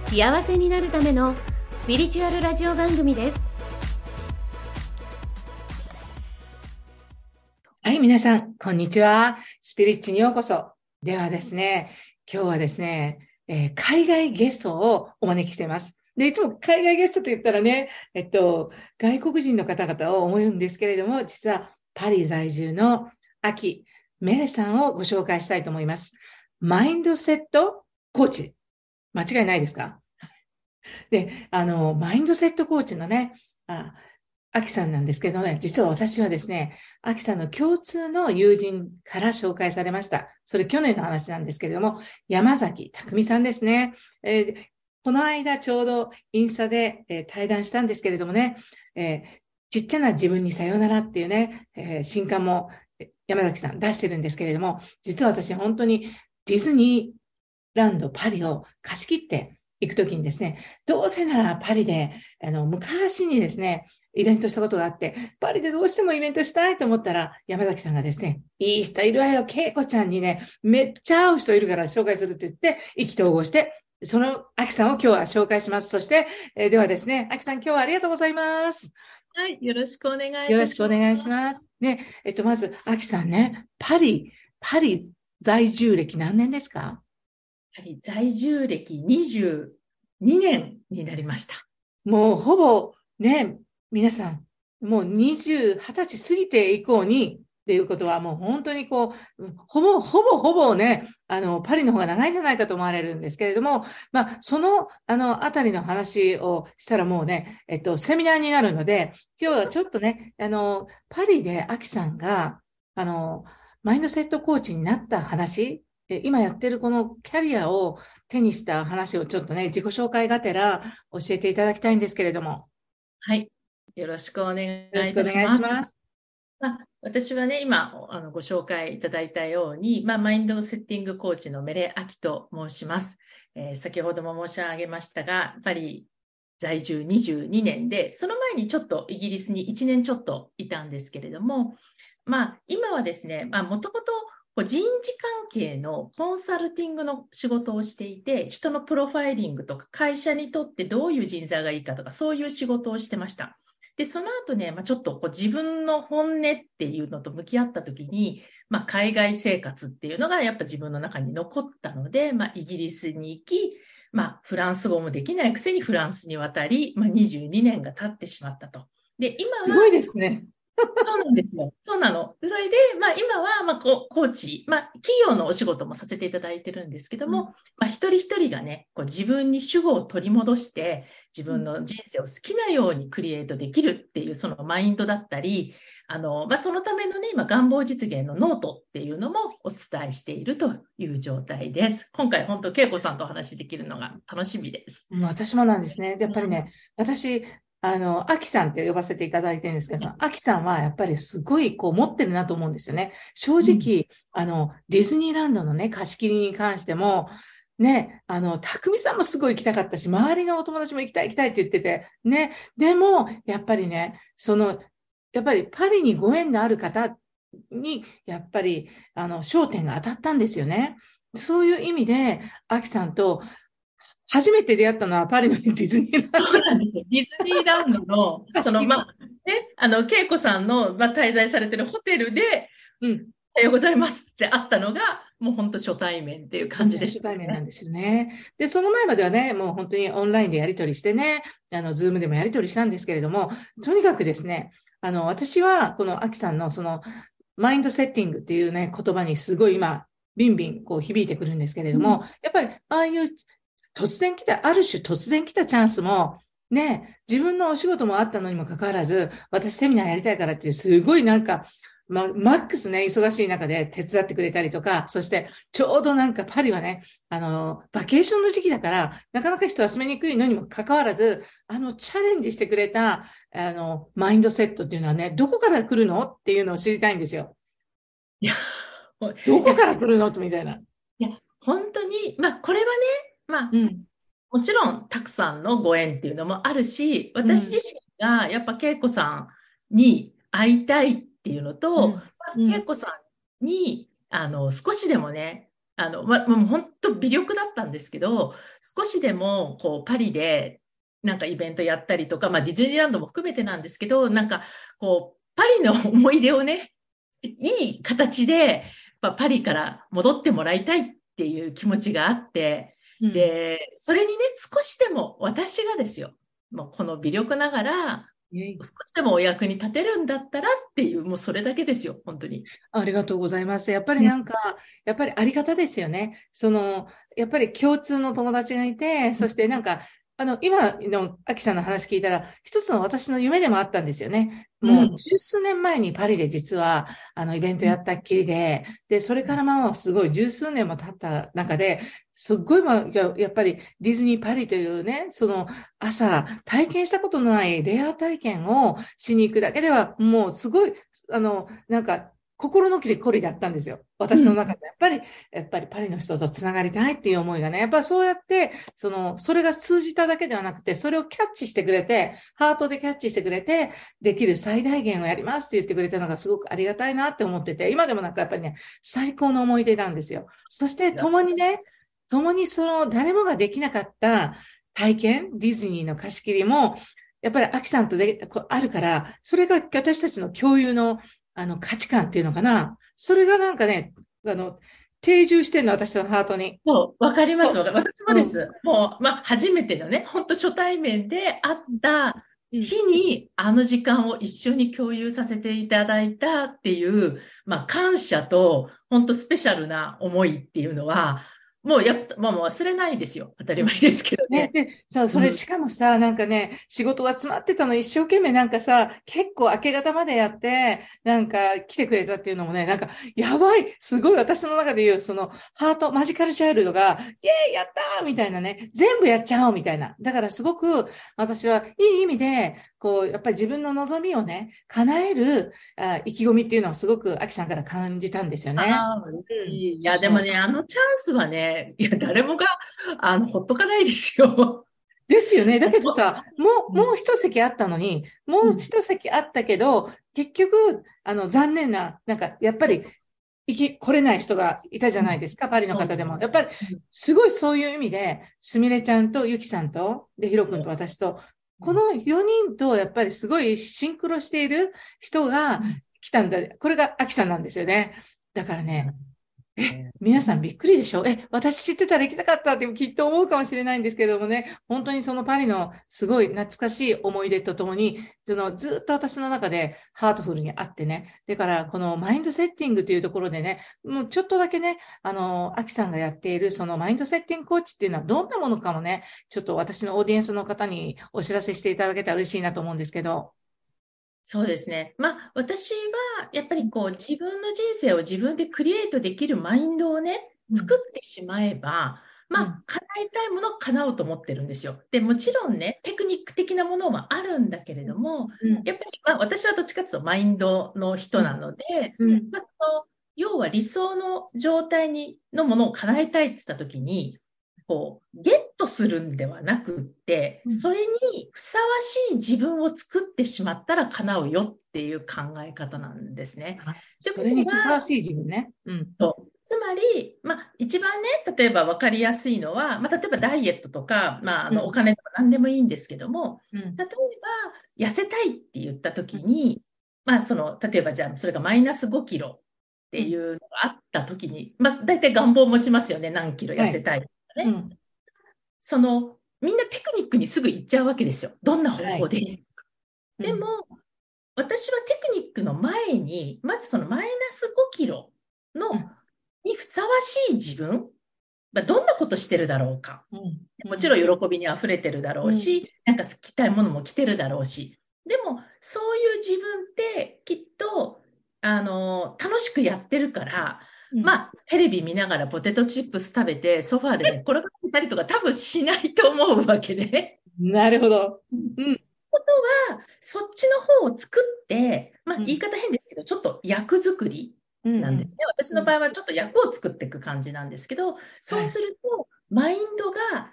幸せになるためのスピリチュアルラジオ番組ですはい、皆さん、こんにちは。スピリッチにようこそ。ではですね、今日はですね、えー海外ゲストをお招きしています。で、いつも海外ゲストと言ったらね、えっと、外国人の方々を思うんですけれども、実はパリ在住のアキ・メレさんをご紹介したいと思います。マインドセットコーチ。間違いないですか？で、あの、マインドセットコーチのね、あアキさんなんですけどね、実は私はですね、アキさんの共通の友人から紹介されました。それ去年の話なんですけれども、山崎匠さんですね。えーこの間ちょうどインスタで、えー対談したんですけれどもね、えーちっちゃな自分にさよならっていうね、え新刊も山崎さん出してるんですけれども、実は私本当にディズニーランドパリを貸し切って行くときにですね、どうせならパリで、あの、昔にですね、イベントしたことがあって、パリでどうしてもイベントしたいと思ったら、山崎さんがですね、いい人いるわよ、恵子ちゃんにね、めっちゃ会う人いるから紹介するって言って、意気投合して、そのアキさんを今日は紹介します。そして、えーではですね、アキさん今日はありがとうございます。はい、よろしくお願いします。よろしくお願いします。ね、えっと、まず、アキさんね、パリ、パリ在住歴何年ですか？パリ在住歴22年になりました。もうほぼね、皆さん、もう20、20歳過ぎて以降に、っていうことはもう本当にこう、ほぼ、ほぼほぼね、あの、パリの方が長いんじゃないかと思われるんですけれども、まあ、その、あの、あたりの話をしたらもうね、えっと、セミナーになるので、今日はちょっとね、あの、パリでアキさんが、あの、マインドセットコーチになった話、今やってるこのキャリアを手にした話をちょっとね、自己紹介がてら教えていただきたいんですけれども。はい、よろしくお願いいたします。しくお願いします。まあ私はね、今あのご紹介いただいたように、まあ、マインドセッティングコーチのメレアキと申します。えー先ほども申し上げましたが、パリ在住22年で、その前にちょっとイギリスに1年ちょっといたんですけれども、まあ、今はですね、もともと人事関係のコンサルティングの仕事をしていて、人のプロファイリングとか、会社にとってどういう人材がいいかとか、そういう仕事をしてました。で、その後ね、まあ、ちょっとこう自分の本音っていうのと向き合ったときに、まあ、海外生活っていうのがやっぱ自分の中に残ったので、まあ、イギリスに行き、まあ、フランス語もできないくせにフランスに渡り、まあ、22年が経ってしまったと。で、今は、すごいですね。そうなんですよ。そうなの。それで、まあ、今は、まあ、こうコーチ、まあ、企業のお仕事もさせていただいてるんですけども、まあ、一人一人がね、こう自分に主語を取り戻して、自分の人生を好きなようにクリエイトできるっていう、そのマインドだったり、あの、まあ、そのためのね、今、願望実現のノートっていうのもお伝えしているという状態です。今回、本当、恵子さんとお話しできるのが楽しみです。うん私もなんですね。でやっぱりね、私、あの、アキさんって呼ばせていただいてるんですけど、アキさんはやっぱりすごいこう持ってるなと思うんですよね。正直、あの、ディズニーランドのね、貸し切りに関しても、ね、あの、匠さんもすごい行きたかったし、周りのお友達も行きたい行きたいって言ってて、ね、でも、やっぱりね、その、やっぱりパリにご縁のある方に、やっぱり、あの、焦点が当たったんですよね。そういう意味で、アキさんと初めて出会ったのはパリのディズニーランド。そうなんですよ。ディズニーランドの、その、まあ、ね、あの、恵子さんの、まあ、滞在されてるホテルで、うん。おはようございますって会ったのが、もう本当初対面っていう感じでした、初対面なんですよね。で、その前まではね、もう本当にオンラインでやり取りしてね、あの、ズームでもやり取りしたんですけれども、とにかくですね、あの、私は、このアキさんのその、マインドセッティングっていうね、言葉にすごい今、ビンビンこう響いてくるんですけれども、やっぱり、ああいう突然来た、ある種突然来たチャンスも、ね、自分のお仕事もあったのにもかかわらず、私セミナーやりたいからっていう、すごいなんか、まあ、マックスね、忙しい中で手伝ってくれたりとか、そしてちょうどなんかパリはね、あの、バケーションの時期だから、なかなか人集めにくいのにもかかわらず、あの、チャレンジしてくれた、あの、マインドセットっていうのはね、どこから来るのっていうのを知りたいんですよ。いや、どこから来るの？みたいな。いや、本当に、まあ、これはね、まあ、うん、もちろん、たくさんのご縁っていうのもあるし、私自身がやっぱ恵子さんに会いたいっていうのと、うん、恵子さんに、あの、少しでもね、あの、ま、もう本当微力だったんですけど、少しでも、こう、パリで、なんかイベントやったりとか、まあ、ディズニーランドも含めてなんですけど、なんか、こう、パリの思い出をね、いい形で、パリから戻ってもらいたいっていう気持ちがあって、うん、で、それにね、少しでも私がですよ、もうこの微力ながら、少しでもお役に立てるんだったらっていう、もうそれだけですよ、本当に。ありがとうございます。やっぱりなんか、やっぱりあり方ですよね。その、やっぱり共通の友達がいて、そしてなんか、あの、今のアキさんの話聞いたら、一つの私の夢でもあったんですよね。もう十数年前にパリで実は、あの、イベントやったっきりで、で、それからまあ、すごい十数年も経った中で、すっごい、まあ、やっぱりディズニーパリというね、その朝体験したことのないレア体験をしに行くだけでは、もうすごい、あの、なんか心のきりこりだったんですよ。私の中で。やっぱり、やっぱりパリの人と繋がりたいっていう思いがね、やっぱそうやって、その、それが通じただけではなくて、それをキャッチしてくれて、ハートでキャッチしてくれて、できる最大限をやりますって言ってくれたのがすごくありがたいなって思ってて、今でもなんかやっぱりね、最高の思い出なんですよ。そして共にね、共にその誰もができなかった体験、ディズニーの貸し切りも、やっぱりアキさんとであるから、それが私たちの共有のあの、価値観っていうのかな。それがなんかね、あの、定住してんの、私のハートに。そう、わかります。私もです。うん、もう、まあ、初めてのね、本当初対面で会った日に、あの時間を一緒に共有させていただいたっていう、まあ、感謝と、本当スペシャルな思いっていうのは、もうやっ、まあ、もう忘れないですよ。当たり前ですけどね。ねでそう、それしかもさ、うん、なんかね、仕事が詰まってたの一生懸命なんかさ、結構明け方までやって、なんか来てくれたっていうのもね、なんか、やばいすごい私の中で言う、その、ハート、マジカルチャイルドが、イェーイやったーみたいなね、全部やっちゃおうみたいな。だからすごく、私はいい意味で、こう、やっぱり自分の望みをね、叶えるあ意気込みっていうのをすごく、アキさんから感じたんですよね。うん、いや、でもね、あのチャンスはね、いや、誰もが、あの、ほっとかないですよ。ですよね。だけどさ、もう、もう一席あったのに、もう一席あったけど、結局、あの、残念な、なんか、やっぱり、行き、来れない人がいたじゃないですか、パリの方でも。やっぱり、すごいそういう意味で、すみれちゃんとゆきさんと、で、ひろくんと私と、この4人とやっぱりすごいシンクロしている人が来たんだ。これがアキさんなんですよね。だからね、え、皆さんびっくりでしょ？え、私知ってたら行きたかったってきっと思うかもしれないんですけれどもね、本当にそのパリのすごい懐かしい思い出とともに、そのずっと私の中でハートフルにあってね、だからこのマインドセッティングというところでね、もうちょっとだけね、あの、アキさんがやっているそのマインドセッティングコーチっていうのはどんなものかもね、ちょっと私のオーディエンスの方にお知らせしていただけたら嬉しいなと思うんですけど。そうですね。まあ、私は、やっぱりこう、自分の人生を自分でクリエイトできるマインドをね、作ってしまえば、うん、まあ、叶えたいものを叶うと思ってるんですよ。で、もちろんね、テクニック的なものはあるんだけれども、うん、やっぱり、まあ、私はどっちかというとマインドの人なので、まあ、その要は理想の状態にのものを叶えたいって言ったときに、こう、ゲットするんではなくって、それにふさわしい自分を作ってしまったら叶うよっていう考え方なんですね。それにふさわしい自分ね。うん。そうつまり、まあ、一番ね、例えば分かりやすいのは、まあ、例えばダイエットとか、まあ、あのお金とか何でもいいんですけども、うん、例えば痩せたいって言った時に、まあ、その、例えばじゃあ、それがマイナス5キロっていうのがあった時に、まあ、大体願望を持ちますよね、何キロ痩せたい。はいね、うん、そのみんなテクニックにすぐ行っちゃうわけですよ。どんな方法で。はい、でも、うん、私はテクニックの前に、まずそのマイナス5キロの、にふさわしい自分、まあ、どんなことしてるだろうか。もちろん喜びにあふれてるだろうし、なんか着たいものも着てるだろうし。でも、そういう自分ってきっとあの、楽しくやってるから、うんまあ、テレビ見ながらポテトチップス食べて、ソファーでね、転がってたりとか多分しないと思うわけね。なるほど。ことは、そっちの方を作って、まあ、うん言い方変ですけど、ちょっと役作りうんなんですね。私の場合はちょっと役を作っていく感じなんですけど、そうすると、マインドが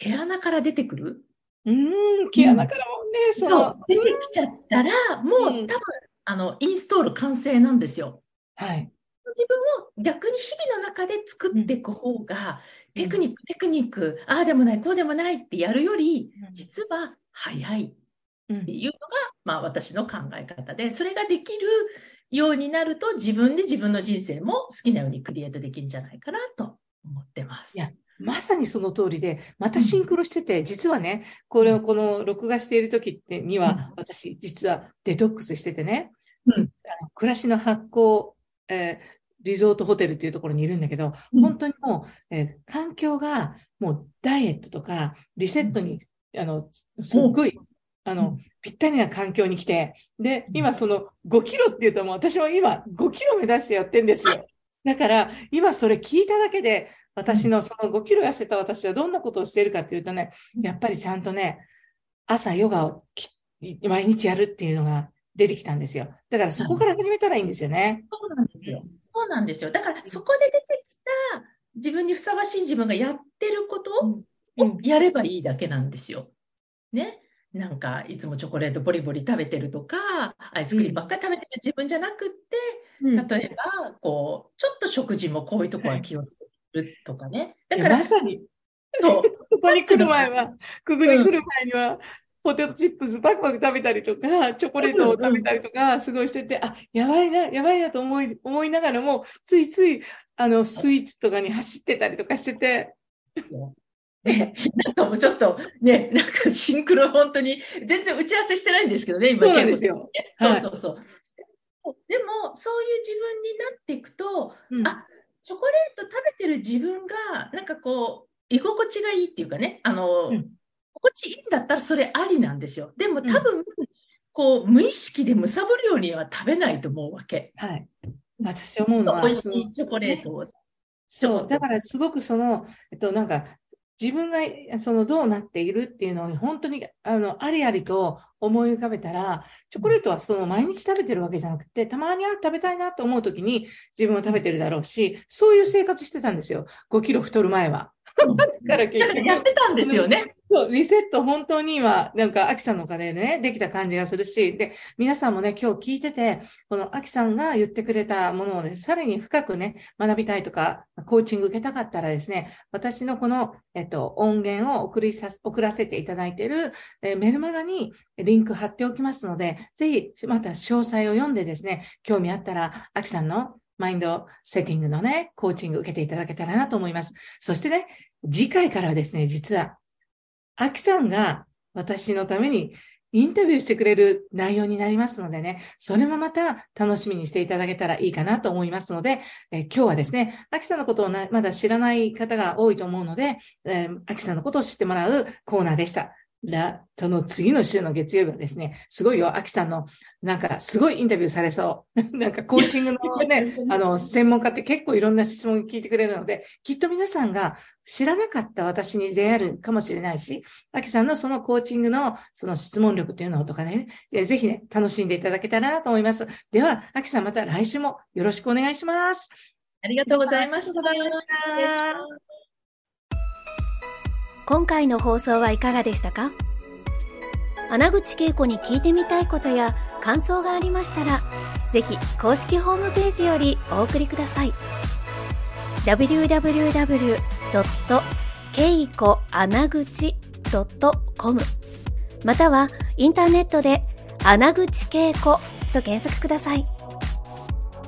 毛穴から出てくる。うん、毛穴からもね、そそうう。、出てきちゃったら、もう多うん分、あの、インストール完成なんですよ。はい。自分を逆に日々の中で作っていく方が、テクニック、テクニック、ああでもない、こうでもないってやるより、実は早いうんっていうのが、まあ私の考え方で、それができるようになると、自分で自分の人生も好きなようにクリエイトできるんじゃないかなと思ってます。いやまさにその通りで、またシンクロしてて、実はね、これをこの録画している時ってには、私、実はデトックスしててね、うん。あの暮らしの発酵、えーリゾートホテルっていうところにいるんだけど、うん。本当にもう、えー環境がもうダイエットとか、リセットに、あの、すすっごい、あのうん、ぴったりな環境に来て、で、今その5キロっていうともう私も今5キロ目指してやってんですよ。だから、今それ聞いただけで、私のその5キロ痩せた私はどんなことをしているかというとね、やっぱりちゃんとね、朝ヨガをき毎日やるっていうのが出てきたんですよ。だからそこから始めたらいいんですよね。そうなんですよ。そうなんですよ。だからそこで出てきた自分にふさわしい自分がやってることうんをやればいいだけなんですよ。ね。なんかいつもチョコレートボリボリ食べてるとか、アイスクリームばっかり食べてる自分じゃなくって、うん例えば、こう、ちょっと食事もこういうとこは気をつけるとかね。だから、まさに、そう。ここに来る前は、ここに来る前には、ポテトチップスバクバク食べたりとか、チョコレートを食べたりとか、すごいしてて、あ、やばいな、やばいなと思い、思いながらも、ついつい、あの、スイーツとかに走ってたりとかしてて、ね、なんかもうちょっとね、なんかシンクロ本当に全然打ち合わせしてないんですけどね、今。そうなんですよ。はい。そうそうそう。でも、そういう自分になっていくと、うん。あチョコレート食べてる自分が、なんかこう、居心地がいいっていうかね、あの、うん心地いいんだったらそれありなんですよ。でも多分、こう、無意識でむさぼるようには食べないと思うわけ。はい。私思うのは、美味しいチョコレートを。そう、だからすごくその、えっと、なんか、自分がそのどうなっているっていうのを本当にあのありありと思い浮かべたら、チョコレートはその毎日食べてるわけじゃなくて、たまにあ食べたいなと思うときに自分は食べてるだろうし、そういう生活してたんですよ。5キロ太る前は。だから結だからやっ局、てたんですよね。そうリセット本当に今、なんか、アキさんのおかげでね、できた感じがするし、で、皆さんもね、今日聞いてて、このアキさんが言ってくれたものをね、さらに深くね、学びたいとか、コーチング受けたかったらですね、私のこの、えっと、音源を送りさす、送らせていただいている、えーメルマガにリンク貼っておきますので、ぜひ、また詳細を読んでですね、興味あったら、アキさんのマインドセッティングのね、コーチング受けていただけたらなと思います。そしてね、次回からはですね、実は、アキさんが私のためにインタビューしてくれる内容になりますのでね、それもまた楽しみにしていただけたらいいかなと思いますので、えー今日はですね、アキさんのことをなまだ知らない方が多いと思うので、えーアキさんのことを知ってもらうコーナーでした。ら、その次の週の月曜日はですね、すごいよ、アキさんの、なんかすごいインタビューされそう。なんかコーチングのね、あの、専門家って結構いろんな質問聞いてくれるので、きっと皆さんが知らなかった私に出会えるかもしれないし、アキさんのそのコーチングのその質問力というのとかね、えぜひね、楽しんでいただけたらなと思います。では、アキさんまた来週もよろしくお願いします。ありがとうございました。ありがとうございました今回の放送はいかがでしたか？穴口恵子に聞いてみたいことや感想がありましたら、ぜひ公式ホームページよりお送りください。www.keikoanaguchi.com またはインターネットで穴口恵子と検索ください。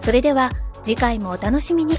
それでは次回もお楽しみに。